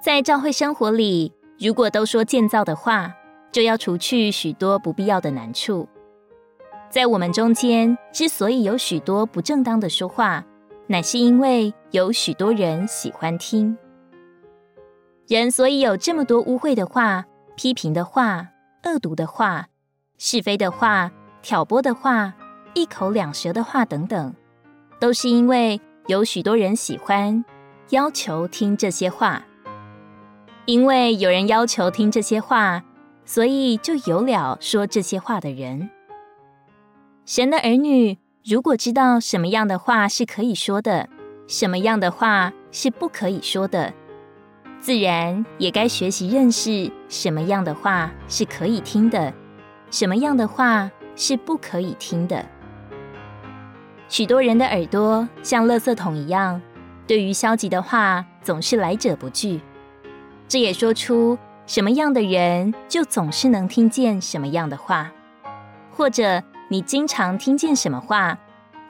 在教会生活里，如果都说建造的话，就要除去许多不必要的难处。在我们中间，之所以有许多不正当的说话，乃是因为有许多人喜欢听。人所以有这么多污秽的话、批评的话、恶毒的话、是非的话、挑拨的话、一口两舌的话等等，都是因为有许多人喜欢、要求听这些话。因为有人要求听这些话，所以就有了说这些话的人。神的儿女如果知道什么样的话是可以说的，什么样的话是不可以说的，自然也该学习认识什么样的话是可以听的，什么样的话是不可以听的。许多人的耳朵像垃圾桶一样，对于消极的话总是来者不拒。这也说出什么样的人就总是能听见什么样的话，或者你经常听见什么话，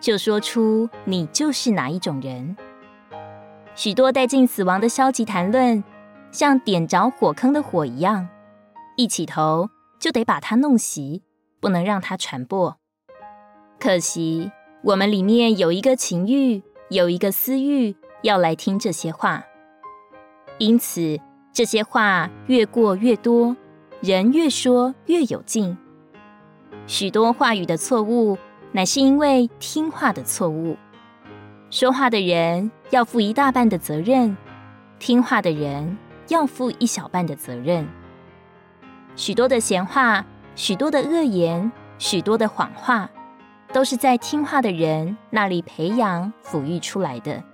就说出你就是哪一种人。许多带进死亡的消极谈论，像点着火坑的火一样，一起头就得把它弄熄，不能让它传播。可惜我们里面有一个情欲，有一个私欲，要来听这些话，因此。这些话越过越多，人越说越有劲。许多话语的错误，乃是因为听话的错误。说话的人要负一大半的责任，听话的人要负一小半的责任。许多的闲话，许多的恶言，许多的谎话，都是在听话的人那里培养、抚育出来的。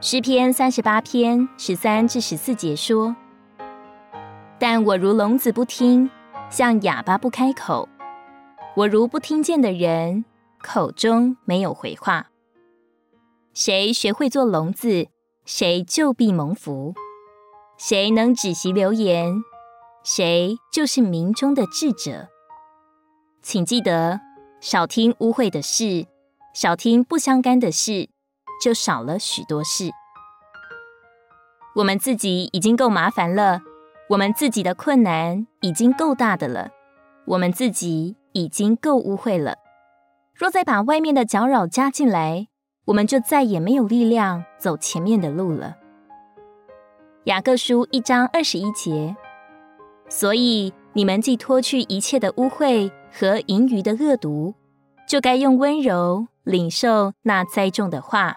诗篇三十八篇十三至十四节说：“但我如聋子不听，像哑巴不开口。我如不听见的人，口中没有回话。谁学会做聋子，谁就必蒙福。谁能止息流言，谁就是民中的智者。请记得，少听污秽的事，少听不相干的事。”就少了许多事。我们自己已经够麻烦了，我们自己的困难已经够大的了，我们自己已经够污秽了。若再把外面的搅扰加进来，我们就再也没有力量走前面的路了。雅各书一章二十一节，所以你们既脱去一切的污秽和盈余的恶毒，就该用温柔领受那栽种的话。